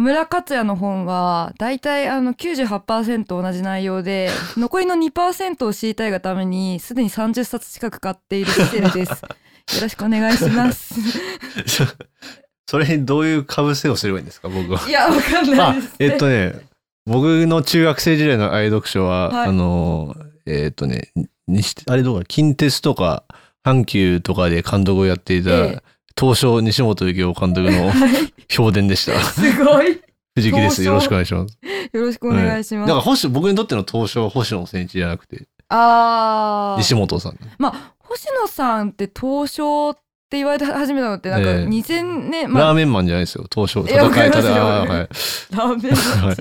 野村克也の本はだいたいあの98%同じ内容で 残りの2%を知りたいがためにすでに30冊近く買っているシセルです。よろしくお願いします。それにどういう被せをすればいいんですか僕は。いや、わかんなあいです、えっとね、僕の中学生時代の愛読書は、はいあの、えっとね、あれどうか、近鉄とか、阪急とかで監督をやっていた、ええ東証西本幸雄監督のはい。評伝でした。すごい。藤木です。よろしくお願いします。よろしくお願いします。だから星、僕にとっての東証は星野千一じゃなくて、ああ。西本さん。まあ、星野さんって東証って言われ始めたのって、なんかええ2000年、まあ、ラーメンマンじゃないですよ。東証。いやわかりますよあーはい。ラーメンマンはい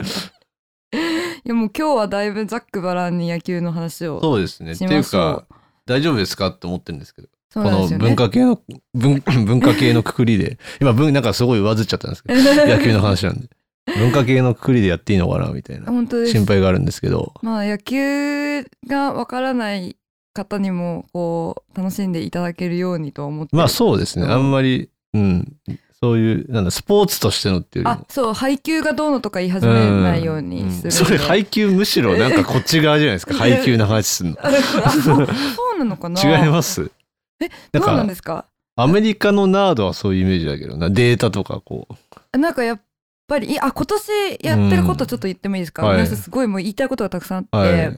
いやもう今日はだいぶざっくばらんに野球の話をそうですね。ってしいうか、。大丈夫ですかって思ってるんですけど。この。文化系の、文 文化系のくくりで、今文、なんかすごい上ずっちゃったんですけど、野球の話なんで。文化系のくくりでやっていいのかなみたいな。心配があるんですけど。まあ野球がわからない方にもこう楽しんでいただけるようにと思って。まあそうですね。うんあんまり、うん。そういう、なんだ、スポーツとしてのっていう。あそう配球がどうのとか言い始めないようにするんで、それ配球むしろなんかこっち側じゃないですか。配球の話すんの。そうなのかな？違います？えどうなんかですか？アメリカのナードはそういうイメージだけどな。データとかこう。なんかやっぱりいあ今年やってることちょっと言ってもいいですか、はい皆さんすごいもう言いたいことがたくさんあって、はい。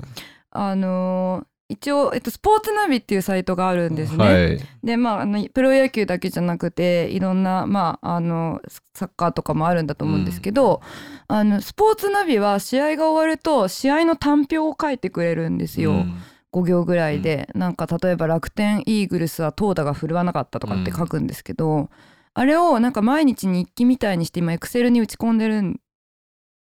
あのー一応、えっと、スポーツナビっていうサイトがあるんですね。はい。でまああのプロ野球だけじゃなくていろんな、まあ、あのサッカーとかもあるんだと思うんですけど、あのスポーツナビは試合が終わると試合の単表を書いてくれるんですよ、うん5行ぐらいで、なんか例えば楽天イーグルスは投打が振るわなかったとかって書くんですけど、あれをなんか毎日日記みたいにして今エクセルに打ち込んでるん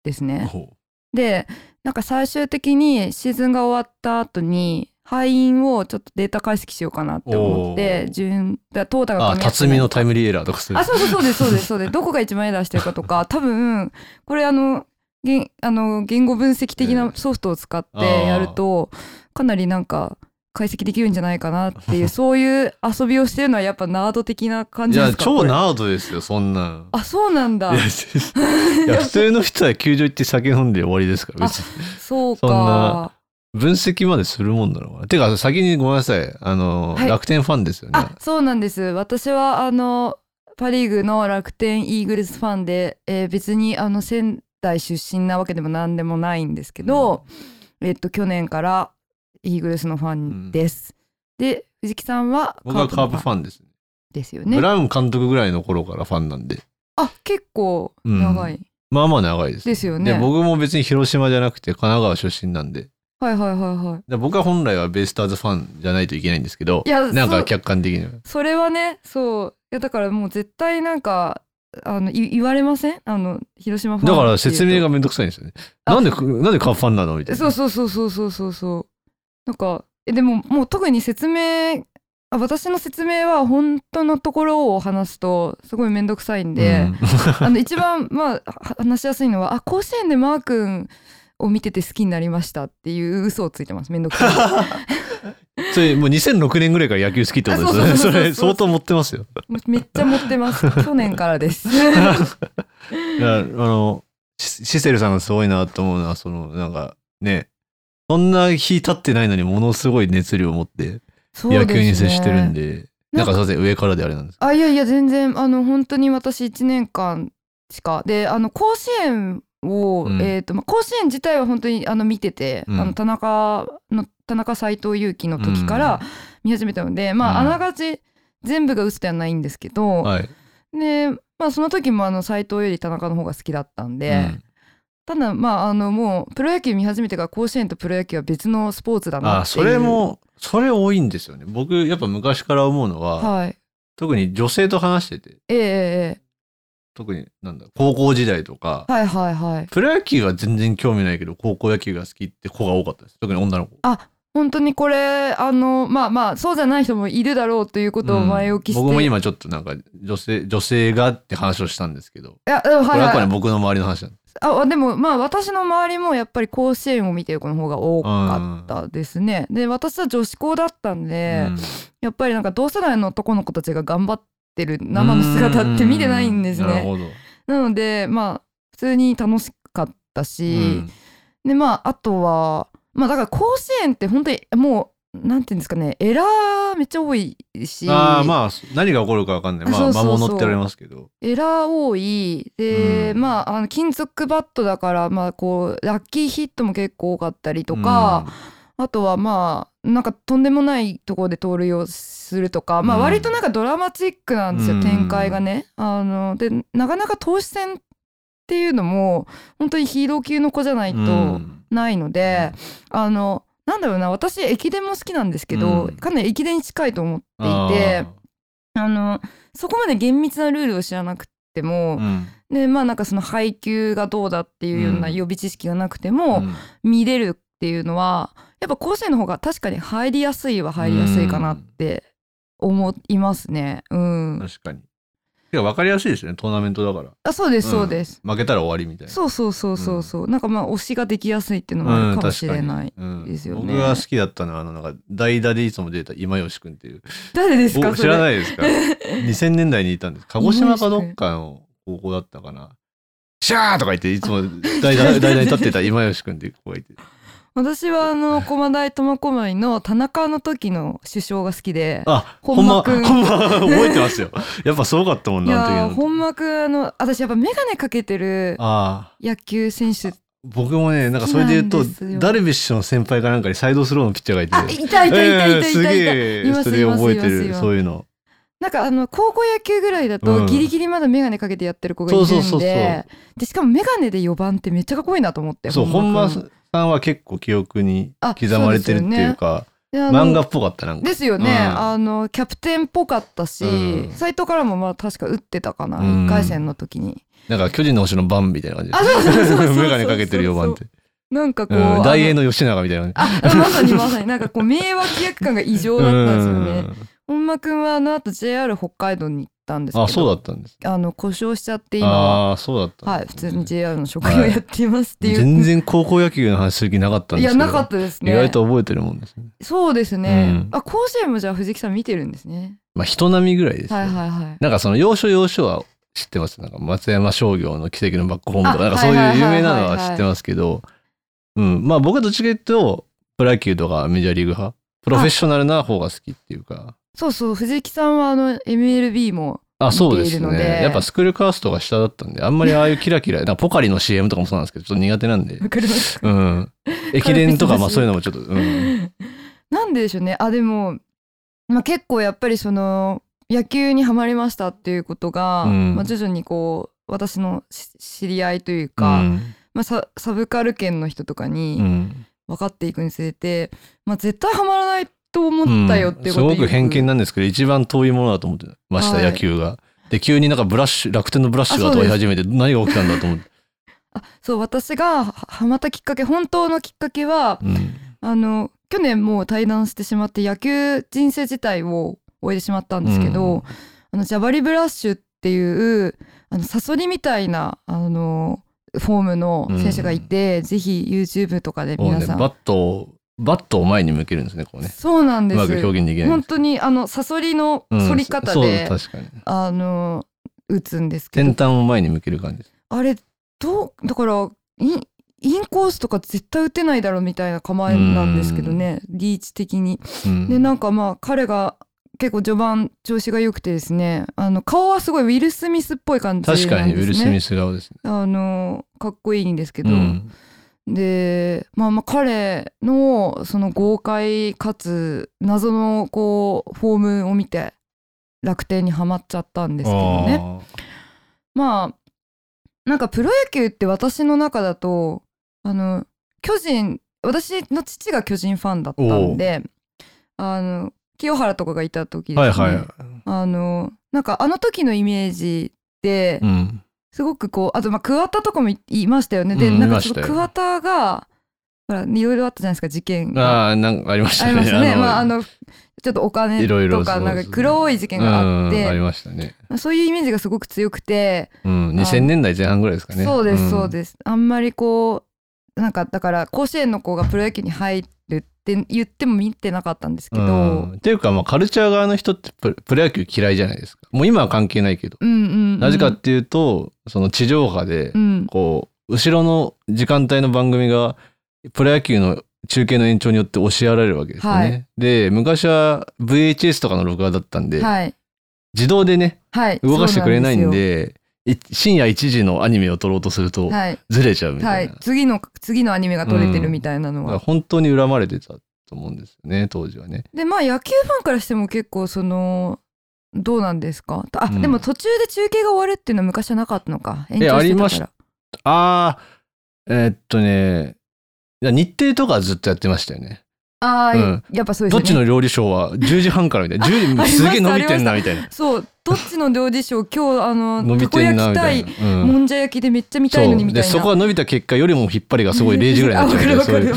ですね。ほでなんか最終的にシーズンが終わった後に敗因をちょっとデータ解析しようかなって思って順だ投打うあ、が噛み合ってない。辰巳のタイムリーエラーとかする。あ。そうそうそうですそうですそうです。どこが一番エラーしてるかとか 多分これあの言あの言語分析的なソフトを使ってやるとかなりなんか解析できるんじゃないかなっていう そういう遊びをしてるのはやっぱナード的な感いやじです、か？超ナードですよ、そんなん。あそうなんだいや、いや 普通の人は球場行って酒飲んで終わりですから、別に。そうそんなか分析までするもんなのかな。てか、先にごめんなさい。あの、はい楽天ファンですよねあ。そうなんです私はあのパ・リーグの楽天イーグルスファンで、えー別にあの仙台出身なわけでも何でもないんですけど、えっと去年からイーグルスのファンです。で藤木さんは僕はカープフンァンですね。ですよね。ブラウン監督ぐらいの頃からファンなんで。あ結構長いまあまあ長いです。ですよね。で、僕も別に広島じゃなくて神奈川出身なんで。はいはいはいはい。で僕は本来はベイスターズファンじゃないといけないんですけど、いやなんか客観的には。それはねそういやだからもう絶対なんかあのい言われません？あの広島ファンだから説明がめんどくさいんですよね。あなんで、なんでカープファンなの？みたいな。そうそうそうそうそうそうなんかえでももう特に説明あ私の説明は本当のところを話すとすごい面倒くさいんで、うん。あの一番まあは話しやすいのはあ甲子園でマー君を見てて好きになりましたっていう嘘をついてます。面倒くさ それもう2006年ぐらいから野球好きってことですよね。あそれ相当持ってますよ。めっちゃ持ってます。去年からです。あのシシセルさんがすごいなと思うのはそのなんかねそんな日経ってないのにものすごい熱量を持って野球に接してるんでなかなんんかすいません上からであれなんですけあいやいや全然あの本当に私1年間しか。であの甲子園を、うん。えーとまあ、甲子園自体は本当にあの見てて、うん。あの田中の田中斎藤佑樹の時から見始めたので、まあうんあながち全部が嘘ではないんですけど、どはい、でまあその時もあの斎藤より田中の方が好きだったんで、うんただまああのもうプロ野球見始めてから甲子園とプロ野球は別のスポーツだなあそれもそれ多いんですよね。僕やっぱ昔から思うのは、はい。特に女性と話してて。ええええ特になんだ高校時代とか、はいはいはい。プロ野球は全然興味ないけど高校野球が好きって子が多かったです。特に女の子本当にこれあのまあまあそうじゃない人もいるだろうということを前置きして、うん僕もい今ちょっとなんか女性女性がって話をしたんですけど。やうんこれはあくまではいはい僕の周りの話なんであでもまあ私の周りもやっぱり甲子園を見てる子の方が多かったですね、で私は女子校だったんで、うん。やっぱりなんか同世代の男の子たちが頑張ってる生の姿って見てないんですね。なるほど。なのでまあ通に楽しかったし、でまああとはまあだから甲子園って本当にもうなんていうんですかねエラーめっちゃ多いし。ああまあ何が起こるか分かんない。まあ魔物って言われますけど。エラー多い。で、うん。まああの金属バットだからまあこうラッキーヒットも結構多かったりとか、あとはまあなんかとんでもないところで盗塁をするとか、まあうん。割となんかドラマチックなんですよ、うん。展開がね。あのでなかなか投手戦っていうのも本当にヒーロー級の子じゃないうん。とないので、あのなんだろうな私駅伝も好きなんですけど、うん。かなり駅伝に近いと思っていてあのそこまで厳密なルールを知らなくても、うん。でまあなんかその配球がどうだっていうようなうん。予備知識がなくても、うん。見れるっていうのはやっぱ甲子園の方が確かに入りやすいは入りやすいかなって思いますね。うん。確かにてか分かりやすいですよねトーナメントだから。あそうですそうです。負けたら終わりみたいな。そうそうそうそうそう。なんかまあ推しができやすいっていうのもあるかもしれない。うんですよね僕が好きだったのはあのなんか代打でいつも出た今吉君っていう。誰ですかお知らい。ないですか？2000年代にいたんです鹿児島かどっかの高校だったかなシャーとか言っていつも代打代打に立ってた今吉君っていう子がいて私はあの駒大苫小牧の田中の時の首相が好きで。あ本ほんま間君。ほんま覚えてますよ。やっぱすごかったもんな 本間くんあの私やっぱ眼鏡かけてる野球選手。僕もねなんかそれで言うとダルビッシュの先輩かなんかにサイドスローのピッチャーがいて。あいたいたいたいたいた。いた、えーすげえそれで覚えてるそういうの。なんかあの高校野球ぐらいだうん。とギリギリまだ眼鏡かけてやってる子がいるんで,、そうそうそうそう。でしかも眼鏡で4番ってめっちゃかっこいいなと思ってそう本間君さんは結構記憶にあ刻まれてるっていうか漫画っぽかったなんか。ですよね、うん。あのキャプテンっぽかったし、うん。斎藤からもまあ確か打ってたかな、うん。1回戦の時に。なんか巨人の星のバンみたいな感じであそうそうそうそう眼鏡 かけてる4番って。なんかこう、うん、大英のの吉永みたいな。感あまさにまさに。なんかこう名脇役感が異常じだったんですよね。うん。本間くんはあの後 JR 北海道に行ったんですけどあそうだったんです。あの故障しちゃって今はああそうだったんはい普通に JR の職員をやっていますっていう、全然高校野球の話する気なかったんですけどいやなかったですね。意外と覚えてるもんですね。そうですね、うん。あ甲子園もじゃあ藤木さん見てるんですね。まあ人並みぐらいですよはいはいはい。なんかその要所要所は知ってます？なんか松山商業の奇跡のバックホームとかあなんかそういうはいはいはいはい。有名なのは知ってますけどうん。まあ僕はどっちかというとプロ野球とかメジャーリーグ派。プロフェッショナルな方が好きっていうかそうそう藤木さんはあの MLB もあそうですね。やっぱスクールカーストが下だったんであんまりああいうキラキラ なポカリの CM とかもそうなんですけどちょっと苦手なんで。わかりますうん駅伝とかまあそういうのもちょっとうん。なんででしょうね。あでも、まあ、結構やっぱりその野球にはまりましたっていうことが、うん。まあ、徐々にこう私のし知り合いといううか、ん。まあ、ササブカル圏の人とかうにん。分かっていくにつれて、まあ、絶対はまらないと思ったよってことう。んすごく偏見ななんですけど一番遠いものだと思ってました、はい。野球が。で急になんかブラッシュ楽天のブラッシュが問い始めて何が起きたんだと思って。あそう私がははまったきっかけ本当のきっかけはうん。あの去年もう退団してしまって野球人生自体を終えてしまったんですけど、うん。あのジャバリブラッシュっていうあのサソリみたいなあのフォームの選手がいて、ぜひ YouTube とかで皆さん、バットをバットを前に向けるんですねこうね。そうなんでうますく表現できないん本です。当にあのサソリのうん反り方そうで、確かに。あの打つんですけ先ど端を前に向ける感じです。あれどうだからインインコースとか絶対打てないだろうみたいな構えなんですけどねリーチ的に。うんでなんかまあ彼が結構序盤調子が良くてですねあの顔はすごいウィル・スミスっぽい感じなんですね確かにウィル・スミス顔ですね。あのかっこいいんですけど、うんでまあまあ彼のその豪快かつ謎のこうフォームを見て楽天にはまっちゃったんですけどね。まあなんかプロ野球って私の中だとあの巨人私の父が巨人ファンだったんであの清原とかがいた時ですね、はいはい。あのなんかあの時のイメージってうんすごくこうあとまあ桑田とかもいいましたよねで、うんなんかいましたよその桑田がほらいろいろあったじゃないですか事件がああなんかありましたね。ありましたねのまああのちょっとお金とかなんか黒い事件があって、うんありましたね。そういうイメージがすごく強くて、うん2000年代前半ぐらいですかね。そうですそうす。です、あんまりこうなんかだから甲子園の子がプロ野球に入るって言っても見てなかったんですけど、うん。っていうかまあカルチャー側の人ってププロ野球嫌いじゃないですか。もう今は関係ないけど、なぜかっていうとその地上波でうん。こう後ろの時間帯の番組がプロ野球の中継の延長によって押しやられるわけですよね。はい。で昔は VHS とかの録画だったんで、はい。自動でねはい。動かしてくれないんでい深夜1時のアニメを撮ろうとするとずれちゃうみたはい。いな、、次の次のアニメが撮れてるみたいなのは、だから本当に恨まれてたと思うんですよね当時はね。でまあ野球ファンからしても結構そのどうなんですか？あ、うん。でも途中で中継が終わるっていうのは昔はなかったのか。延長してたから。ありましあーえーっとね日程とかはずっとやってましたよね。ああ、うん。やっぱそうですよね。どっちの料理ショーは10時半からみたいな。10時すげえ伸びてんなみたいな。そうどっちの料理ショー今日あの伸びてんなみたいな。うん。もんじゃ焼きでめっちゃ見たいのにみたいな。そう。でそこが伸びた結果よりも引っ張りがすごい0時ぐらいになっちゃうみたいな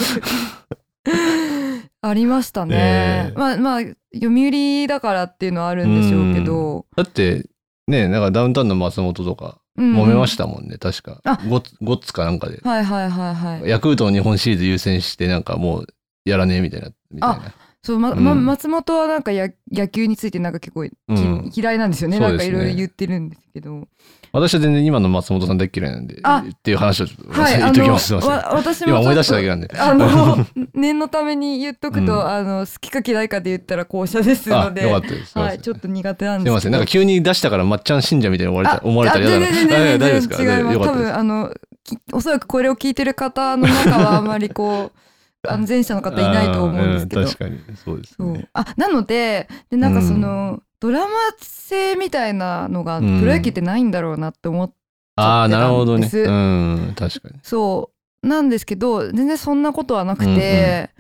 ありましたね、ええ。まあまあ読売だからっていうのはあるんでしょうけど、だってねなんかダウンタウンの松本とかうん揉めましたもんね、確か。あ。ゴッツゴッツかなんかで。はいはいはいはい。ヤクルトの日本シリーズ優先してなんかもうやらねえみたいなみたいな。そう、まうん。ま、松本はなんかや野球についてなんか結構き、うん。嫌いなんですよね。ね。なんかいろいろ言ってるんですけど。私は全然今の松本さん大っ嫌いなんであ。っていう話をちょっとはい言っときます。私も今思い出しただけなんで。あの 念のために言っとくと、うん。あの好きか嫌いかで言ったら後者ですあので。よかったです。はい、ちょっと苦手なんすいですけど。ません。なんか急に出したからまっちゃん信者みたいに思われあた思われた。ら嫌だなあ全然全然違います。多分あのきおそらくこれを聞いてる方の中はあまりこうあの前者の方いないと思うんですけど。確かに。そうですね。あなのででなんかその、ドラマ性みたいなのがプうん。ロ野球ってないんだろうなって思っああなるほどね。ですうん確かに。そう。なんですけど全然そんなことはなくて、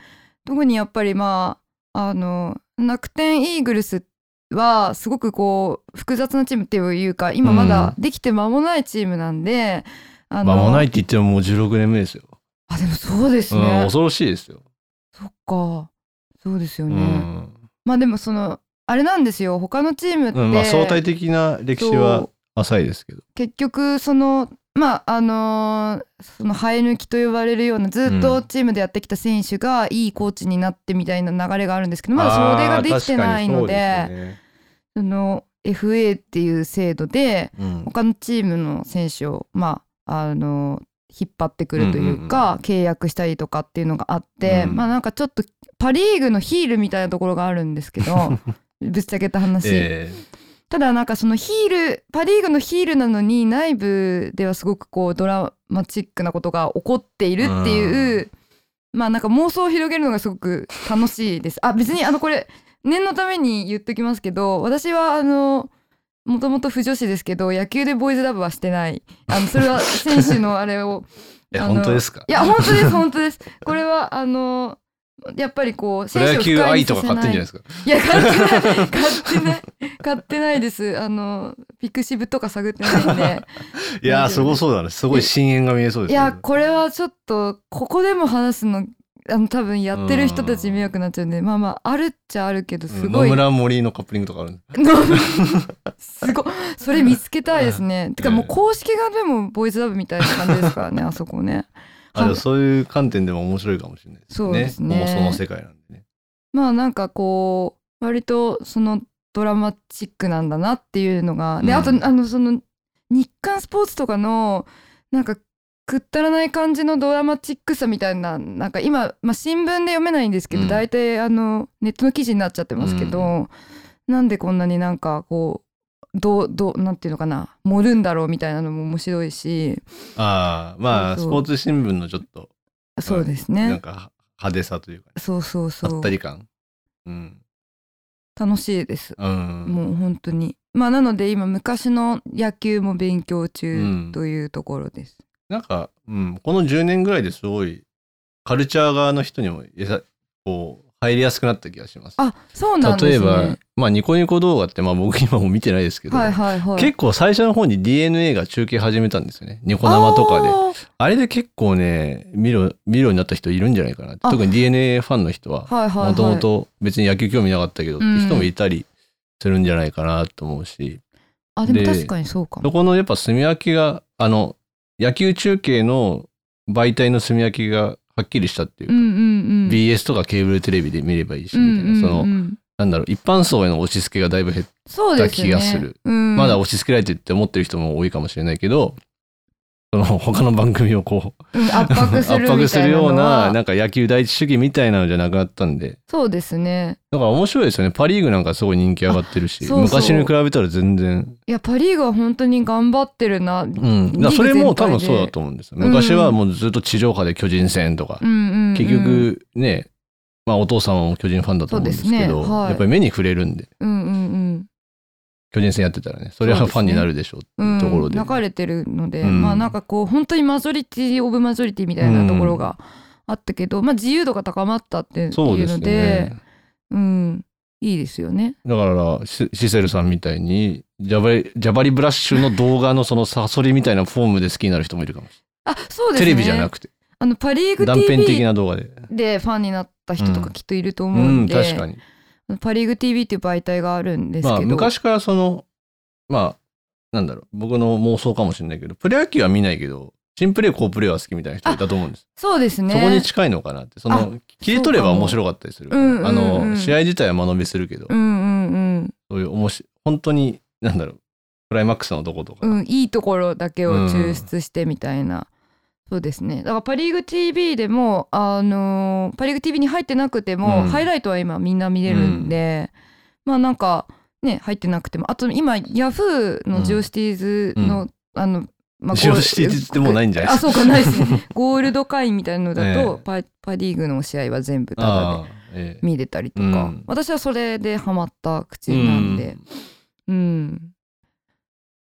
特にやっぱりまああの楽天イーグルスはすごくこう複雑なチームっていうか今まだできて間もないチームなんで、あの間もないって言ってももう16年目ですよ、あでもそうですうん、ね、恐ろしいですよ、そっか。そうですようね、ん。まあでもそのあれなんですよ。他のチームって、うんまあ、相対的な歴史は浅いですけど。結局そのまああのーその生え抜きと呼ばれるようなずっとチームでやってきた選手がいいコーチになってみたいな流れがあるんですけどまだそれができてないのでね。その FA っていう制度でうん。他のチームの選手をまああの引っ張ってくるというか、契約したりとかっていうのがあって、うん。まあなんかちょっとパ・リーグのヒールみたいなところがあるんですけど ぶっちゃけた話、えただなんかそのヒールパ・リーグのヒールなのに内部ではすごくこうドラマチックなことが起こっているっていう、まあなんか妄想を広げるのがすごく楽しいです。あ別にあのこれ念のために言っときますけど私はあのもともと不女子ですけど野球でボーイズラブはしてない。あのそれは選手のあれを え本当ですか？いや本当です本当です。これはあのやっぱりこうプロ野球愛とか買ってんじゃないですか？いや買ってない。買ってない。買ってないです。あのピクシブとか探ってないんで。いやーすごそうだね。すごい深淵が見えそうですね。いやこれはちょっとここでも話すのあの多分やってる人たちに迷惑になっちゃうんでまあまああるっちゃあるけどすごい、野村森のカップリングとかあるすす。ごい。それ見つけたいですね、てかもうええ公式がでもボーイズラブみたいな感じですからね あそこね。あでもそういう観点でも面白いかもしれないですね。そうですね。もうその世界なんでね。まあなんかこう割とそのドラマチックなんだなっていうのがでうん。あとあのその日刊スポーツとかのなんかくったらない感じのドラマチックさみたいななんか今、まあ、新聞で読めないんですけど、うん。大体あのネットの記事になっちゃってますけど、なんでこんなになんかこうどうどうなんていうのかな盛るんだろうみたいなのも面白いし。ああまあスポーツ新聞のちょっとそうですね、なんか派手さというかそうそうそう。あったり感。うん。楽しいです。うん。もう本当に。まあなので今昔の野球も勉強う中ん。というところです、なんか、うん、この10年ぐらいですごいカルチャー側の人にもやさこう入りやすくなった気がします。あそうなんですね例えば、まあニコニコ動画って、まあ僕今も見てないですけど、はいはいはい結構最初の方に DNA が中継始めたんですよね。ニコ生とかで。ああれで結構ね、見る、見るようになった人いるんじゃないかな。あ特に DNA ファンの人は、もともと別に野球興味なかったけどって人もいたりするんじゃないかなと思うし、あでもで確かにそうかもそこのやっぱ炭焼きが、あの、野球中継の媒体の炭焼きがははっきりしたっていうか、うんうんうん。BS とかケーブルテレビで見ればいいしうんみたいな、そのうんうんなんだろう一般層への押し付けがだいぶ減っそうですよね。気がするうん、まだ押し付けられてるって思ってる人も多いかもしれないけどその他の番組をこううん 圧迫するようななんか野球第一主義みたいなのじゃなくなったんで。そうですね。だから面白いですよね。パ・リーグなんかすごい人気上がってるし。昔に比べたら全然。いやパ・リーグは本当に頑張ってるな。うん。それも多分そうだと思うんですよ。うん昔はもうずっと地上波で巨人戦とか、うんうん、結局ね、まあお父さんも巨人ファンだと思うんですけど、ね。はい。やっぱり目に触れるんで、うんうんうん巨人戦やってたらね、それはファンになるでしょうってう、いうんところで。流れてるので、うんまあなんかこう本当にマジョリティオブマジョリティみたいなところがあったけど、まあ自由度が高まったっていうそうですのでね。うんいいですよね。だからシシセルさんみたいにジャバリジャバリブラッシュの動画のそのサソリみたいなフォームで好きになる人もいるかもしあそうですね。れない。テレビじゃなくてあのパ・リーグ断片的 TV な動画で。でファンになった人とうんかきっといるとう思うんん、で、確かに。パ・リーグ TV っていう媒体があるんですけど、まあ昔からそのまあなんだろう。僕の妄想かもしれないけどプロ野球は見ないけど新プレー好プレーは好きみたいな人いたと思うんです、そうですね。そこに近いのかなって。その切り取れば面白かったりする、そうんうんうんあの試合自体は間延びするけど、うんうんそういう面白い本当になんだろう。クライマックスのとことか、うん、うん、いいところだけを抽出してみたいな、そうですね。だからパ・リーグ TV でもあのーパ・リーグ TV に入ってなくても、うん。ハイライトは今みんな見れるんで、まあなんかね入ってなくても。あと今ヤフーのジオシティーズの、あの、まあジオシティーズってもうないんじゃないあそうかないですね。ゴールド会員みたいなのだと、ええ。パパ・リーグの試合は全部タダでええ。見れたりとか、うん。私はそれでハマった口なんで、うん。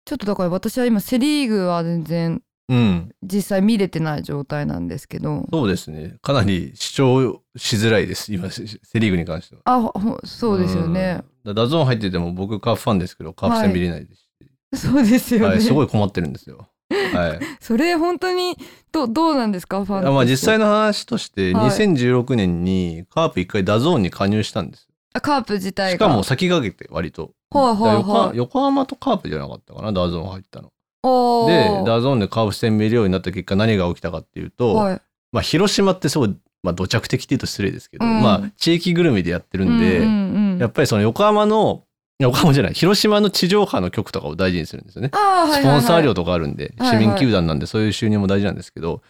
ちょっとだから私は今セ・リーグは全然うん、うん実際見れてない状態なんですけど。そうですね。かなり視聴しづらいです。今セセ・リーグに関しては。あほそうですよね、うん。だ DAZN 入ってても僕カープファンですけどカープ戦見れないですし、そうですよね、はい、すごい困ってるんですよ。はい、それ本当にどどうなんですかファンあまあ実際のの話としてはい。2016年にカープ一回 DAZN に加入したんですカープ自体が。しかも先駆けて割と。はいはい横はい。横浜とカープじゃなかったかな DAZN 入ったの。おでー。 DAZN でカープ戦見るようになった結果何が起きたかっていうと、はい。まあ広島ってすごい、まあ、土着的って言うと失礼ですけど、うん。まあ地域ぐるみでやってるんで、うんうんうんやっぱりその横浜の横浜じゃない広島の地上波の局とかを大事にするんですよね。はいはいはい。スポンサー料とかあるんで、はいはい。市民球団なんでそういう収入も大事なんですけど、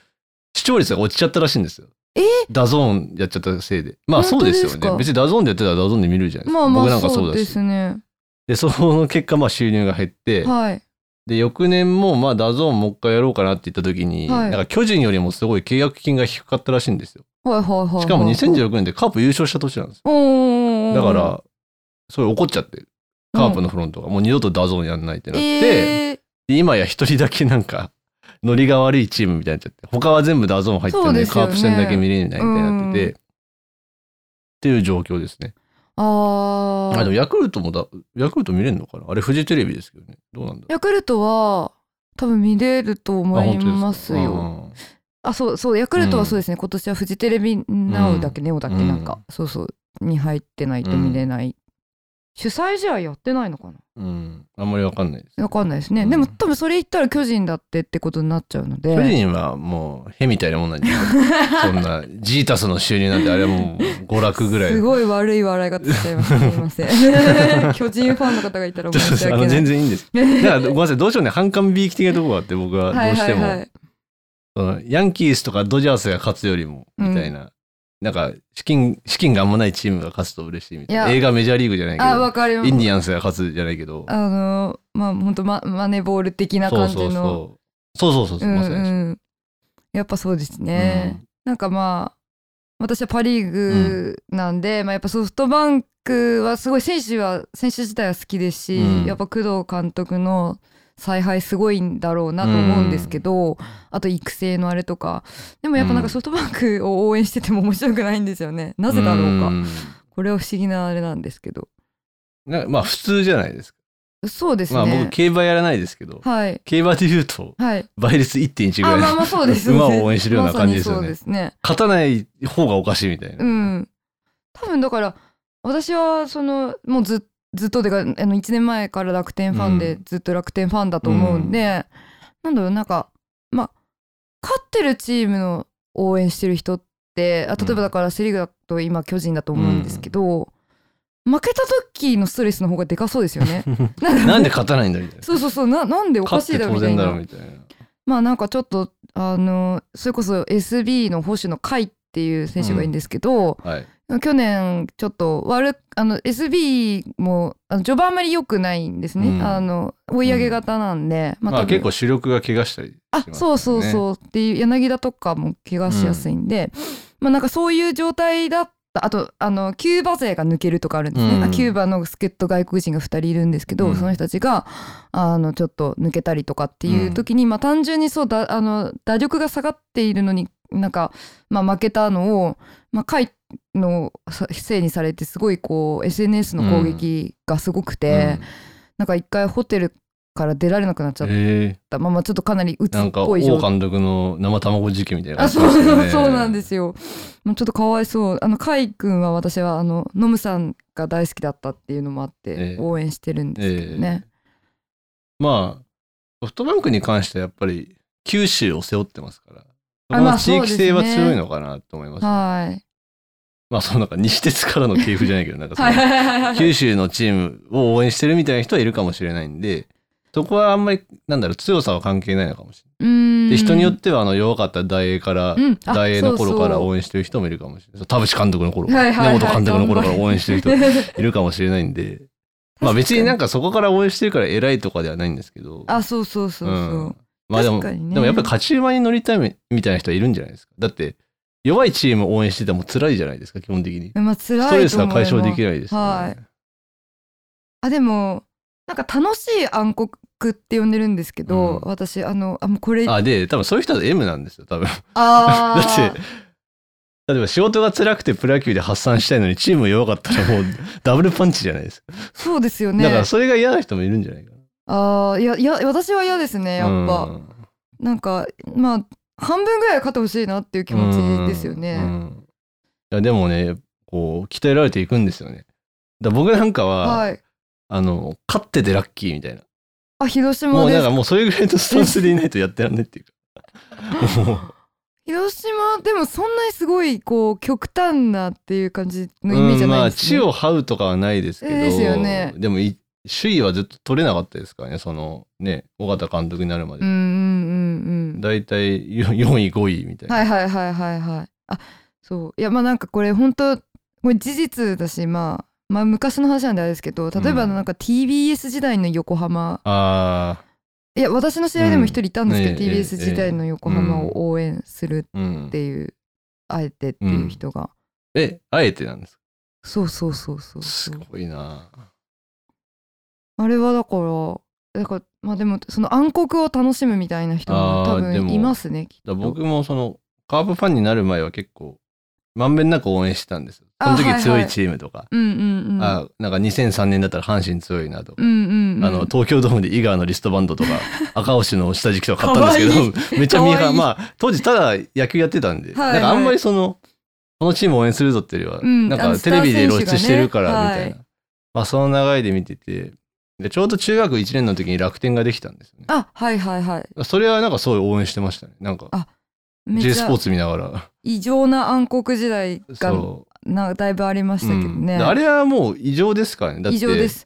視聴率が落ちちゃったらしいんですよ。え？ DAZN やっちゃったせいで。まあそうですよね。別に DAZN でやってたら DAZN で見るじゃないですか。まあまあ僕なんかそううだし。すね。で、その結果まあ収入が減って、はいで、翌年もまあ DAZN もう一回やろうかなって言った時に、はい。なんか巨人よりもすごい契約金が低かったらしいんですよ。はいはいはいはい。しかも2016年でカープ優勝した年なんですよ。だから、それ怒っちゃって、カープのフロントが。もう二度と DAZN やんないってなって、えー。で今や一人だけなんかノリが悪いチームみたいになっちゃって他は全部 DAZN 入ってるんでね。カープ戦だけ見れないみたいになってて、うん。っていう状況ですねあー。あでもヤクルトもだヤクルト見れるのかな？あれフジテレビですけどね。どうなんだヤクルトは多分見れると思いますよ。うんあそうそうヤクルトはそうですね、今年はフジテレビナウだっけ、ネオだっけ？うん。なんか、そうそう。に入ってないと見れない、主催試合やってないのかな？うん。あんまりわかんないです。わかんないですね、うん。でも多分それ言ったら巨人だってってことになっちゃうので。巨人はもうへみたいなもんなんじゃないそんなジータスの収入なんてあれはもう娯楽ぐらい。すごい悪い笑い方しちゃいましたすいません。巨人ファンの方がいたら申し訳ない。全然いいんです。だからごめんなさいどうしようね。反感びいき的なところがあって僕はどうしても、はいはい。はいそのヤンキースとかドジャースが勝つよりもみたいな、なんか資金資金があんまないチームが勝つと嬉しいみたいな。いや。映画メジャーリーグじゃないけあどわかります。インディアンスが勝つじゃないけど。あのまあ本当ママネーボール的な感じの。そうそうそう。そうそうそうう。んうん。やっぱそうですね、なんかまあ私はパ・リーグなんで、まあ、やっぱソフトバンクはすごい選手は選手自体は好きですし、うん。やっぱ工藤監督の采配すごいんだろうなと思うんですけど、あと育成のあれとか。でもやっぱなんかソフトバンクを応援してても面白くないんですよね。なぜだろうか、ん。これは不思議なあれなんですけど。なまあ普通じゃないですか、そうですね、まあ僕競馬やらないですけどはい。競馬で言うとはい。倍率1.1ぐらいあまあまあそうです馬を応援してるような感じですよね。まそうですね。勝たない方がおかしいみたいな、うん。多分だから私はそのもうずずっとでかあの1年前から楽天ファンでうんずっと楽天ファンだと思うんで、なんだろうなんかまあ勝ってるチームの応援してる人っってあ例えばだからセ・リーグだと今巨人だと思うんですけど、負けた時のストレスの方がでかそうですよね。なんで勝たないんだみたいな。そうそうそうななんでおかしいだろみたいな然だろみたいな。まあなんかちょっとあのそれこそ SB の保守の甲斐っていう選手がいるんですけど、はい。去年ちょっと悪あの SB もあの序盤あんまり良くないんですね、うん。あの追い上げ型なんで、まあ多分。結構主力が怪我したりしますよね。あそうそうそう。っていう柳田とかも怪我しやすいんで、まあなんかそういう状態だった。あとあのキューバ勢が抜けるとかあるんですね、うん。あキューバの助っ人外国人が2人いるんですけど、うん。その人たちがあのちょっと抜けたりとかっていう時に、まあ単純にそうだあの打力が下がっているのになんか、まあ、負けたのを、まあ、甲斐のせいにされてすごいこう SNS の攻撃がすごくて、うんなんか一回ホテルから出られなくなっちゃっえた、まあまあちょっとかなり鬱っぽい状態王監督の生卵時期みたいなあそう。そうなんですよ。もうちょっとかわいそう。あの甲斐くんは私はあのノムさんが大好きだったっていうのもあっええて応援してるんですけどね。まあソフトバンクに関してはやっぱり九州を背負ってますから。その地域性は強いのかなと思います。はい。まあそのなんか西鉄からの系譜じゃないけどなんかその。九州のチームを応援してるみたいな人はいるかもしれないんで、そこはあんまり、なんだろう、強さは関係ないのかもしれない。で、人によっては、あの、弱かった大英から、うんあ大英の頃から応援してる人もいるかもしれない。田淵監督の頃、はいはいはい根本監督の頃から応援してる人 いるかもしれないんで、まあ別になんかそこから応援してるから偉いとかではないんですけど、あそうそうそうそう。んまあでも、ねでもやっぱり勝ち馬に乗りたいみみたいな人はいるんじゃないですか。だって、弱いチームを応援してても辛いじゃないですか、基本的に。まあ辛いストレスは解消できる。ないですよね。はいあでもなんか楽しい暗黒って呼んでるんですけど、うん私あのあもうこれあ、で、多分そういう人は M なんですよ、多分。あ だーって、例えば仕事が辛くてプロ野球で発散したいのにチーム弱かったらもう ダブルパンチじゃないですか。そうですよね。だからそれが嫌な人もいるんじゃないかああいやいや私は嫌ですねな。やっぱ、うんなんかまあ半分ぐらいは勝ってほしいなっていう気持ちですよね。いやでもね、こう、鍛えられていくんですよね。だ僕なんかは、はい。あの、勝っててラッキーみたいな。あ広島ですもうなんか。もうそれぐらいのスタンスでいないとやってらんねっていうか。広島でもそんなにすごいこう極端なっていう感じのイメージじゃないですね。地を這うとかはないですけど、ですよねでもい首位はずっと取れなかったですからね、そのね、尾形監督になるまで。うんうんうんうん。だいたい4位、5位みたいな。はいはいはいはいはい。あそういやまあなんかこれ本当これ事実だしまあまあ昔の話なんであれですけど例えばうんなんか TBS 時代の横浜、あいや私の知り合いでも一人いたんですけど、うんええ TBS 時代の横浜を応援するっ。ていう、あえてっていう人が、え、あえてなんですか？そうそうそうそうすそうごいな。あれはだからだからまあでもその暗黒を楽しむみたいな人も多あーでも分いますねきっと。僕もその、カープファンになる前は結構、まんべんなく応援してたんですよ。その時あはいはい強い。チームとか。うんうんうん。あなんか2003年だったら阪神強いなとか。うんうんうん。あの東京ドームで井川のリストバンドとか 赤星の下敷きとか買ったんですけど めっちゃミーハーかわいい。まあ当時ただ野球やってたんで、はいはい。なんかあんまりそのこのチームを応援するぞっていうよりは、うんなんかテレビで露出してるからみスター選手がねたい。な、まあその流れで見ててでちょうど中学1年の時に楽天ができたんですよね。あはいはいはい。それはなんかすごい応援してましたね。なんかあめっ J ちゃスポーツ見ながら。異常な暗黒時代がそなだいぶありましう、たけどね、うん。であれはもう異常ですからね。だって異常です。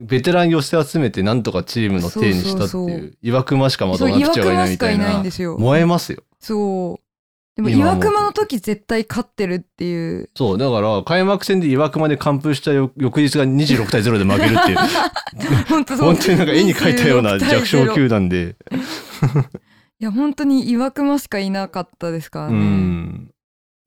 ベテラン寄せ集めてなんとかチームの手にしたっていう岩隈しかまとそうもなピッチャーがい岩ないみたいないんなですよ。燃えますよ。そうでも岩今思う。と隈の時絶対勝ってるっていう。そう、だから、開幕戦で岩隈で完封した翌翌日が26対0で負けるっていう、本当そう。本当になんか絵に描いたような26対弱小0球団で、いや本当に岩隈しかいなかったですからうね、ん。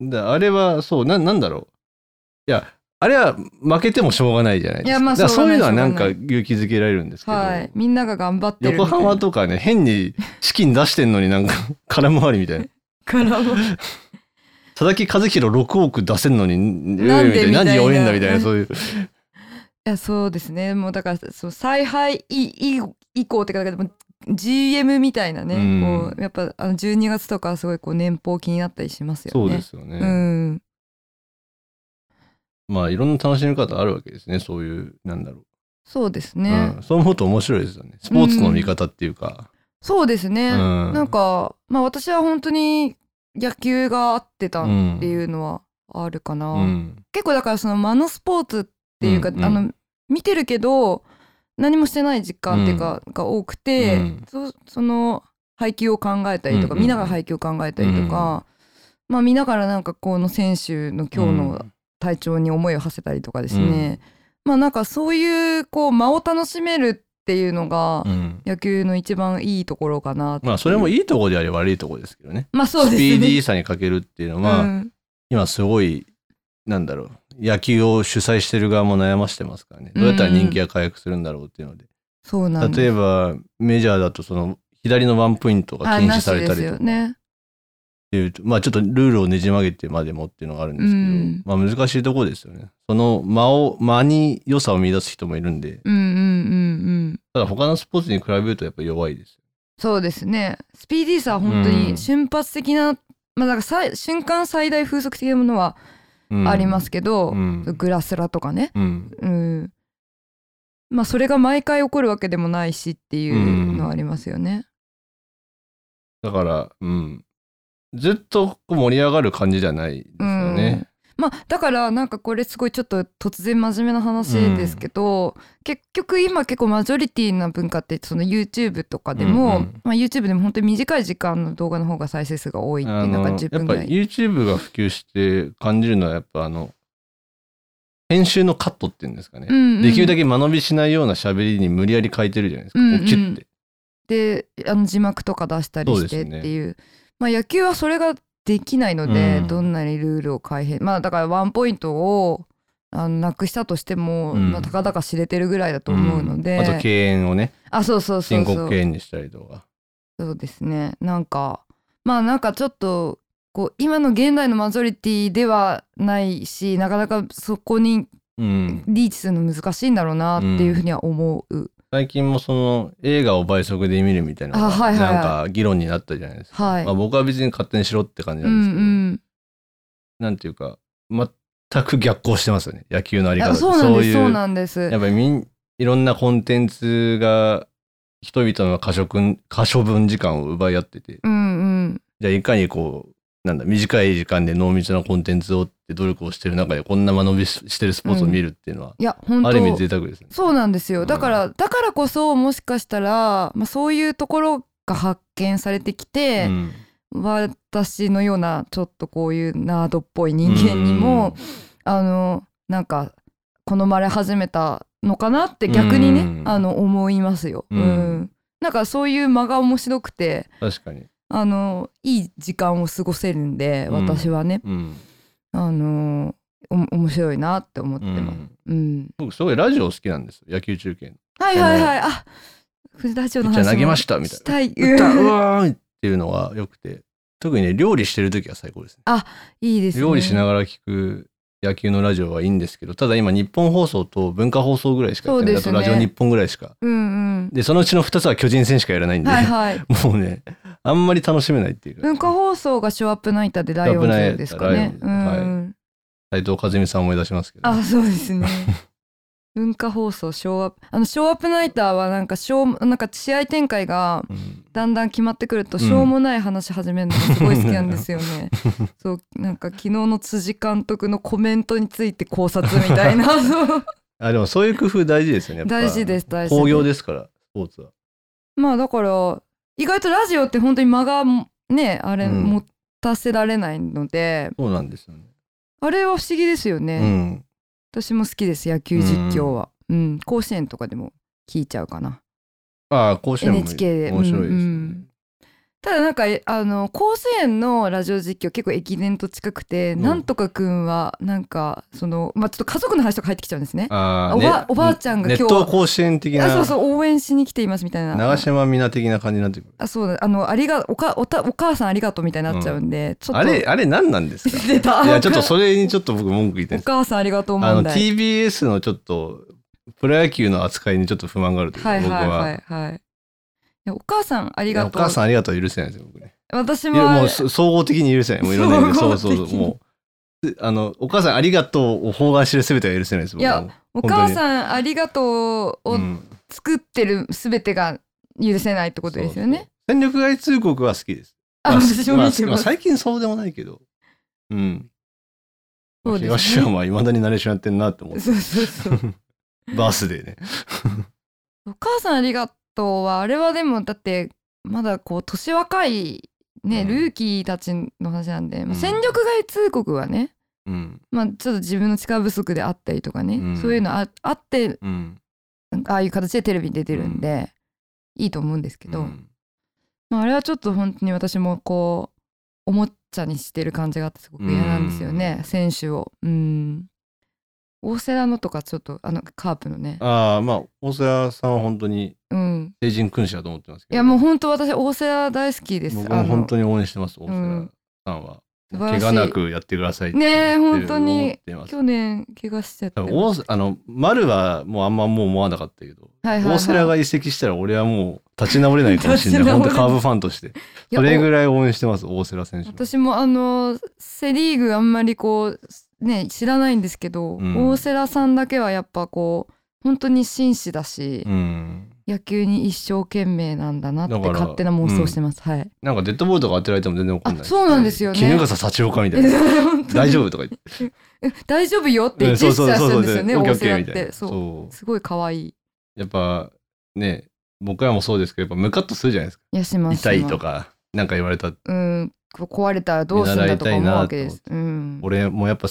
であれは、そう、な、なんだろう。いや、あれは負けてもしょうがないじゃないですか。いやまあだからそういうのはなんか勇気づけられるんですけど、はい。みんなが頑張ってる横浜とかね、変に資金出してんのになんか 空回りみたいな。からも佐々木和弘6億出せんのに、なんで何みたいな弱えんだみたいな、そういう。いやそうですねもうだからそう采配以以降ってかでも GM みたいなね、うんこうやっぱあの12月とかはすごいこう年俸気になったりしますよね。そうですよね。うん、まあ、いろんな楽しみ方あるわけですね、そういう、なんだろう。そうですね、うん、そう思うと面白いですよね。スポーツの見方っていうか。そうですね、うん。なんかまあ私は本当に野球が合ってたっていうのはあるかな、うん。結構だからその間のスポーツっていうか、うんうん。あの見てるけど何もしてない時間っていうか、が多くて、うん。そその配球を考えたりとか、うんうん。見ながら配球を考えたりとか、まあ見ながらなんかこの選手の今日の体調に思いを馳せたりとかですね、まあなんかそういうこう間を楽しめるっていうのが野球の一番いいところかなまあそれもいいとこであり悪いとこですけどね。まあそうですね。スピーディーさに欠けるっていうのは、うん。今すごいなんだろう野球を主催してる側も悩ましてますからね。どうやったら人気が回復するんだろうっていうので、そうなん例えばメジャーだとその左のワンポイントが禁止されたりとかていうまあちょっとルールをねじ曲げてまでもっていうのがあるんですけど、うん。まあ難しいところですよね。その間を間に良さを見出す人もいるんで。うんうんうんうん。ただ他のスポーツに比べるとやっぱ弱いですそうですね。スピーディーさは本当に瞬発的な、まあだからさい瞬間最大風速的なものはうん。ありますけど、うん。グラスラとかね。うん。うん。まあそれが毎回起こるわけでもないしっていうのはありますよね、だからうんずっと盛り上がる感じじゃないですよね、まあだからなんかこれすごいちょっと突然真面目な話ですけど、結局今結構マジョリティな文化ってその YouTube とかでも、うんうん。まあ、YouTube でも本当に短い時間の動画の方が再生数が多いっていあうの10やっぱ分ぐらい。YouTube が普及して感じるのはやっぱあの編集のカットっていうんですかね、うんうん。できるだけ間延びしないような喋りに無理やり変えてるじゃないですか、うんうん。キュッて。であの字幕とか出したりしてっていうまあ野球はそれができないので、うん。どんなにルールを改変まあだからワンポイントをあのなくしたとしても、うん。まあ、たかだか知れてるぐらいだと思うので、ん。あと敬遠をね。あそうそうそう申そう。告敬遠にしたりとか。そうですね。なんかまあなんかちょっとこう今の現代のマジョリティではないしなかなかそこにうん。リーチするの難しいんだろうなっていうふうには思う、最近もその映画を倍速で見るみたいなのがあはいはいはい。なんか議論になったじゃないですか、はい、まあ、僕は別に勝手にしろって感じうなんですけど、んなんていうか全く逆行してますよね。野球のあり方そういそうなんです。やっぱりみんいろんなコンテンツが人々の可処分可処分時間を奪い合ってて。うんうん。じゃあいかにこうなんだ短い時間で濃密なコンテンツをって努力をしてる中でこんな間延びししてるスポーツを見るっていうのは、いや本当。ある意味贅沢ですね。そうなんですよ。うんだから、だからこそもしかしたら、まあ、そういうところが発見されてきてう、ん。私のようなちょっとこういうナードっぽい人間にも、あのなんか好まれ始めたのかなって逆にね、うん。あの思いますよ。ううんん。なんかそういう間が面白くて確かに、あのいい時間を過ごせるんでうん。私はね、うん。あのお面白いなって思ってます。うん、うん、僕すごいラジオ好きなんです野球中継の。はいはいはい。あ藤田町の話投げましたみたいな。歌ううんわーいっていうのが良くて。特にね料理してる時は最高ですね。いいですね。料理しながら聞く野球のラジオはいいんですけどただ今日本放送と文化放送ぐらいしかやってない、ねあとラジオ日本ぐらいしかうんうん。でそのうちの2つは巨人戦しかやらないんで、はいはい。もうねあんまり楽しめないっていうか文化放送がショーアップナイターでライオンズですかね。うん。斉藤和美さん思い出しますけど、あ、そうですね。文化放送ショーアップあのショーアップナイターはなんかショーなんか試合展開がうん。だんだん決まってくるとうん。しょうもない話始めるのがすごい好きなんですよね。そうなんか昨日の辻監督のコメントについて考察みたいな。そ うあでもそういう工夫大事ですよね大事です大事です。工業ですからスポーツは。まあだから意外とラジオって本当に間がねあれうん。持たせられないので、そうなんですよね。あれは不思議ですよね、うん私も好きです野球実況は、うん。甲子園とかでも聞いちゃうかな。ああ甲子園も面白いですよね、うんうんただなんかえあの甲子園のラジオ実況結構駅伝と近くて、うん。なんとかくんはなんかそのまあちょっと家族の話とか入ってきちゃうんですね。ああおばおばあちゃんが今日熱湯甲子園的な。あそうそう応援しに来ていますみたいな。長島みな的な感じになってくる。あそうだ。あのありがおかおたお母さんありがとうみたいになっちゃうんで、ちょっと。あれあれ何なんですか？出た。いやちょっとそれにちょっっと僕文句言ってお母さんありがとうあの問題 TBS のちょっとプロ野球の扱いにちょっと不満があるというか、はいはい僕は、はい。は。いお母さんありがとう。母さんありがとう。許せないですよ僕ね。私ももうそ総合的に許せない。もういろんな意味でそうそうそうもう。あのお母さんありがとうを包含してる全ては許せないです僕いやお母さんありがとうをうん。作ってる全てが許せないってことですよね。そうそう戦力外通告は好きです。あまあ私も見てまあます最近そうでもないけど。うん。そうですね。東山はいまだにナレーションやってんなって思って。そうそうそう。バースデーね。お母さんありがとうはあれはでもだってまだこう年若いね、うん。ルーキーたちの話なんで、まあ、うん。戦力外通告はね、うん。まあちょっと自分の力不足であったりとかね、うん。そういうのああってうん。ああいう形でテレビに出てるんで、いいと思うんですけど、うん。まあ、あれはちょっと本当に私もこうおもちゃにしてる感じがあってすごく嫌なんですよね、選手を。うん。大瀬良のとかちょっとあのカープのね。ああ、まあ、大瀬良さんは本当にうん成人君子だと思ってますけど。いやもう本当私大瀬良大好きです。僕も本当にに応援してます、大瀬良うんさんは。素晴らしい。怪我なくやってくださいってね本当に。去年怪我しちゃって。あの丸はもうあんまもう思わなかったけど、はいはいはい。大瀬良が移籍したら俺はもう立ち直れないかもしれない。本当カーブファンとして。それぐらい応援してます大瀬良選手の私もあのセ・リーグあんまりこうね知らないんですけど、うん。大瀬良さんだけはやっぱこう本当に紳士だし、うん野球に一生懸命なんだなって勝手な妄想してます、はい。なんかデッドボールとか当てられても全然怒んない。あそうなんですよね。衣笠幸岡みたいな。大丈夫とか言って。え大丈夫よってうんジェスチャーするんですよね大瀬良って。そう。すごい可愛い。やっぱね僕らもそうですけどやっぱムカッとするじゃないですか。いやします痛いとかなんか言われた。うん。壊れたらどうするんだとか思うわけです。うん。俺もやっぱ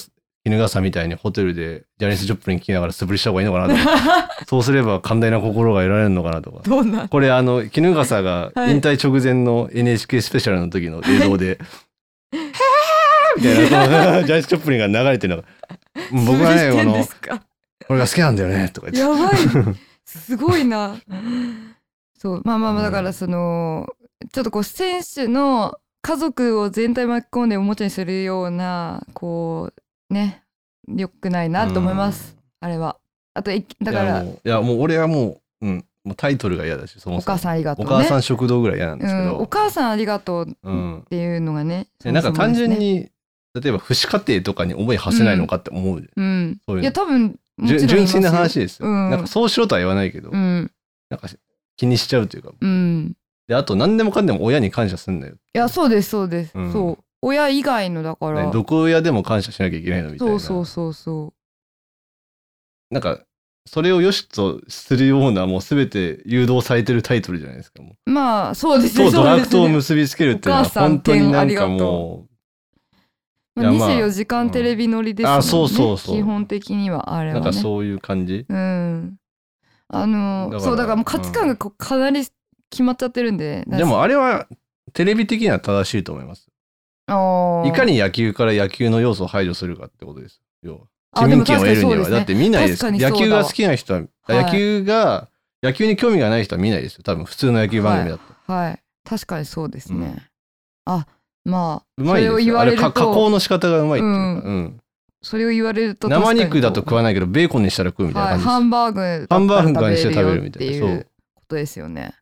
衣笠みたいにホテルでジャニス・ジョプリン聞きながら素振りした方がいいのかなと。か そうすれば寛大な心が得られるのかなと。かどんなこれあの衣笠がはい。引退直前の NHK スペシャルの時の映像で「へーみたいなジャニス・ジョプリンが流れてるの。が僕はねこのですか？これが好きなんだよねとか言って。やばい。すごいな。そうまあまあまあだからそのちょっとこう選手の家族を全体巻き込ん。でおもちゃにするようなこうね良くないなと思います、あれは。あといだから。いやもう俺はもう,、うん、もうタイトルが嫌だしそもそも。お母さんありがとうね。お母さん食堂ぐらい嫌なんですけうん、ど、お母さんありがとうっうん。ていうのがね、でなんか単純に、例えば父子家庭とかに思い馳せないのかって思う、うん。そういうの。いや多分純純粋な話ですよ、うん。なんかそうしろとは言わないけど、うん。なんか気にしちゃうというか。うん。であと何でもかんでも親に感謝すんなよ、いやそうですそうです、うん。そう親以外のだから、ね、毒親でも感謝しなきゃいけないのみたいな。そうそうそうそなんかそれを良しとするようなもう全て誘導されてるタイトルじゃないですかもう。まあそうですね。ドラフトを結びつけるっていうのはお母さん本当になんかもまあ、いやまあ24時間テレビ乗りですもん。ね、あそうそうそう。基本的にはあうれはね。なんかそういう感じ。うん。あのだからそうだからもう価値観がこうかなり決まっちゃってるんで、でもあれはテレビ的には正しいと思いますいかにに野球から野球の要素を排除するかってことです。要は。民権を得るには、ね。だって見ないです。野球が好きな人は、はい。野球が野球に興味がない人は見ないですよ。多分普通の野球番組だと、はい。確かにそうですね、あまあうまいですよ。あれわれるとか加工の仕方がうまいっていうか、うん。うんそれを言われると生肉だと食わないけどベーコンにしたら食うみたいなはい、感じです、ハンバーグハンバーグにして食べるよみたいなっていうことですよね。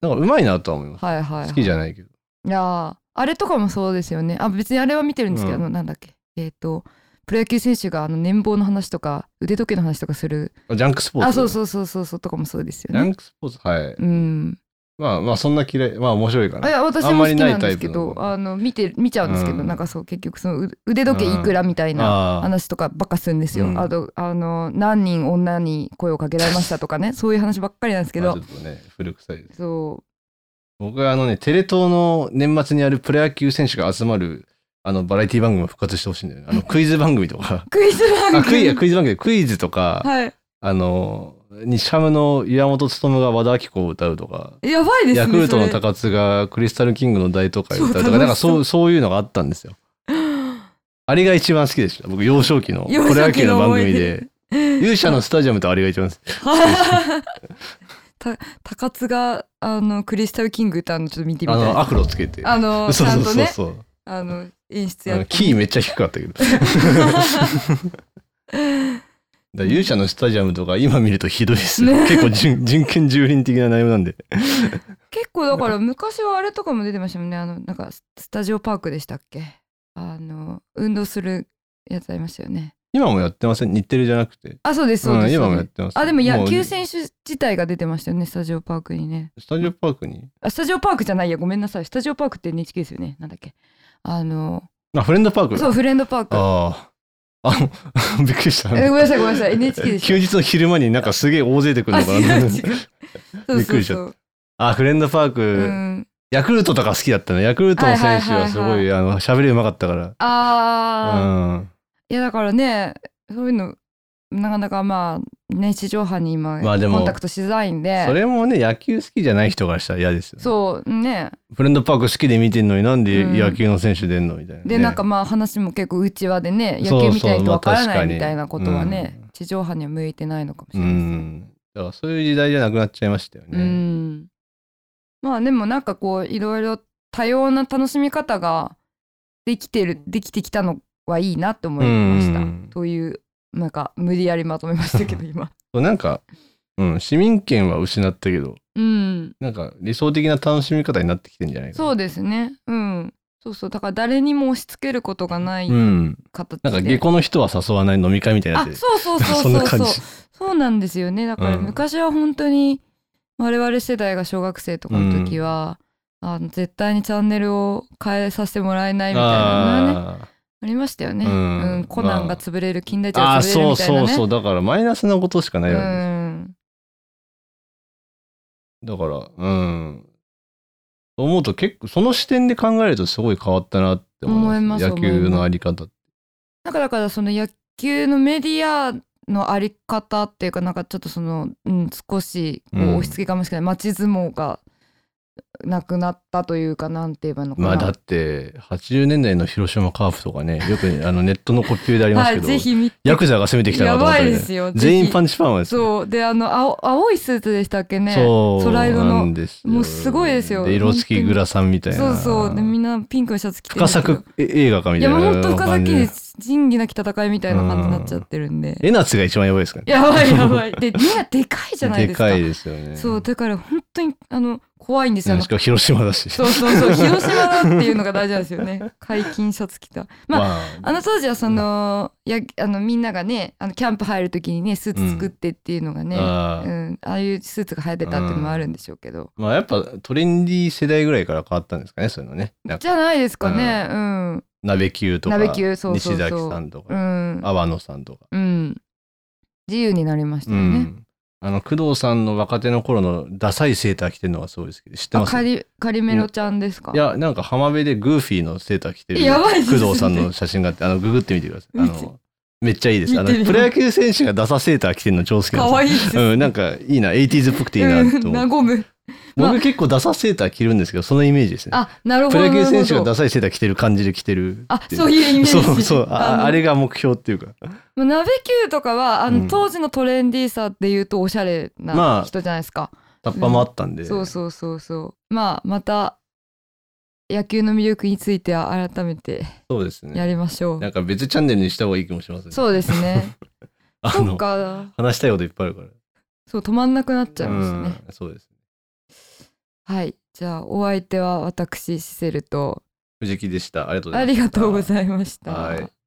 なんかうまいなとは思います、はいはい、はい、好きじゃないけど。いやーあれとかもそうですよね。あ別にあれは見てるんですけど、うん。あのなんだっけ。えっ、とプロ野球選手があの年俸の話とか腕時計の話とかする。ジャンクスポーツ？あそうそうそうそうそうとかもそうですよね。ジャンクスポーツ？はい。うん。まあまあそんな嫌いまあ面白いかあいなや私も好きなんですけどあの。見て見ちゃうんですけど、うん。なんかそう結局そのう腕時計いくらみたいな話とかばっかするんですよ、うん。あとあの何人女に声をかけられましたとかね そういう話ばっかりなんですけど。まあちょっとね古臭いです。そ僕はあのねテレ東の年末にあるプロ野球選手が集まるあのバラエティ番組を復活してほしいんだよね。あの クイズ番組とか。うクイズ番組？あクイクイズ番組。でクイズとか、はい。あの西ハムの岩本勉が和田アキ子を歌うとか。やばいですねヤクルトの高津がクリスタルキングの大都会を歌うとか。なんかそうそういうのがあったんですよ。あれが一番好きでした。僕幼少期のプ幼ロ野球の番組で。勇者のスタジアムとあれが一番好きた高津があのクリスタルキング歌うのちょっと見てみたい。あのアフロつけて。あのち そうそうゃんとねあの演出やってキーめっちゃ低かったけど。だ勇者のスタジアムとか今見るとひどいですよ、ね。結構人人権蹂躙的な内容なんで。結構だから昔はあれとかも出てましたもんね。あのなんかススタジオパークでしたっけ？あの運動するやつありましたよね今もやってません？日テレじゃなくて？あそうですそうです、ん、今そうです。もやってます。あでも野球う選手自体が出てましたよねスタジオパークにね。スタジオパークに？あスタジオパークじゃないやごめんなさい。スタジオパークって NHK ですよねなんだっけ。あのあ、フレンドパークだ。そうフレンドパーク。ああ。びっくりした。えごめんなさいごめんなさい。NHK でし休日の昼間になんかすげえ大勢で来るたあのかな。びっくりしちゃそうそうあ、フレンドパーク、うん。ヤクルトとか好きだったね。ヤクルトの選手はすごい、あの、喋りうまかったから。あー、うん。いやだからねそういうのなかなかまあね地上波に今まあでもコンタクトしづらいんで、それもね、野球好きじゃない人からしたら嫌ですよ、ね。そうねフレンドパーク好きで見てんのになんでうん野球の選手出んのみたいな、ね。でなんかまあ話も結構うちわでね野球見たいとわからないまあ確かにみたいなことはね、うん地上波には向いてないのかもしうれないですねん。だからそういう時代じゃなくなっちゃいましたよね。うんまあでもなんかこういろいろ多様な楽しみ方ができてるできてきたのはいいなって思いました、うんというなんか無理やりまとめましたけど今そうなんか、うん、市民権は失ったけど、うんなんか理想的な楽しみ方になってきてんじゃないかな。そうですねうんそうそうだから誰にも押し付けることがないうん。なんか下校の人は誘わない飲み会みたいなあ。そうそうそうそうそうな感じ。そうなんですよねだから昔は本当に我々世代が小学生とかの時は、あの絶対にチャンネルを変えさせてもらえないみたいなのがねあありましたよね、ううんんコナンが潰れる金田一が潰れるそうみたいなねそうそう。だからマイナスなことしかないわけです。うんだから、うん。思うと結構、その視点で考えるとすごい変わったなって思います。野球のあり方って。なんかだからその野球のメディアのあり方っていうかなんかちょっとその、うん、少しこううん押し付けかもしれない、町相撲がなくなったというかなんて言えばいいのかな、まあだって、80年代の広島カープとかね、よく あのネットのコピーでありますはいけど、ぜひ見て。ヤクザが攻めてきたなやと思ったりねばいですよ。全員パンンチパンはですねそう。であの青青いスーツでしたっけね。そう。空色の。なんですよ。もうすごいですよ。で色付きグラサンみたいな。そうそう。でみんなピンクのシャツ着て深作映画かみいたいな感じで崎で仁義なき戦いみたいな感じになっちゃってるんで。江夏が一番やばいですからね。やばいやばい。でみんなでかいじゃないですか。でかいですよね。そうだから本当にあの怖いんですよ、あのうんしかも広島だし。そうそうそう広島だっていうのが大事なんですよね。解禁シャツ着た。まああ。あの当時はそのやあのみんながねあのキャンプ入る時にねスーツ作ってっていうのがね、あー。うん、ああいうスーツが流行ってたっていうのもあるんでしょうけど、まあやっぱトレンディー世代ぐらいから変わったんですかねそういうのね。じゃないですかね。うん鍋球とか西崎さんとうかん、阿波野さんとか。うん、自由になりましたうよね、ん。あの工藤さんの若手の頃のダサいセーター着てるのがすごいですけど知ってます？あカリカリメロちゃんですか？いやなんか浜辺でグーフィーのセーター着てるね工藤さんの写真があってあのググってみてください。あのめっちゃいいです。あのプロ野球選手がダサセーター着てるの超好きなんですよ。可愛いです。うん、なんかいいな 80s っぽくていいなとうん思う 和む。まあ僕結構ダサセーター着るんですけどそのイメージですね。あなるほプロど野球選手がダサいセーター着てる感じで着てる。あそういうイメージ。そうそう。あのあれが目標っていうか。まあ鍋球とかはあの、うん。当時のトレンディーさで言うとおしゃれまあな人じゃないですか、タッパもあったんで、そうそうそうそう。まあまた野球の魅力については改めてそうですやねりましょう、なんか別チャンネルにした方がいいかもしれませんね。そうですね。あか。話したいこといっぱいあるから。そう止まんなくなっちゃいますね、うんそうですはい。じゃあお相手は私シセルと。藤木でした。ありがとうございました。ありがとうございました、はい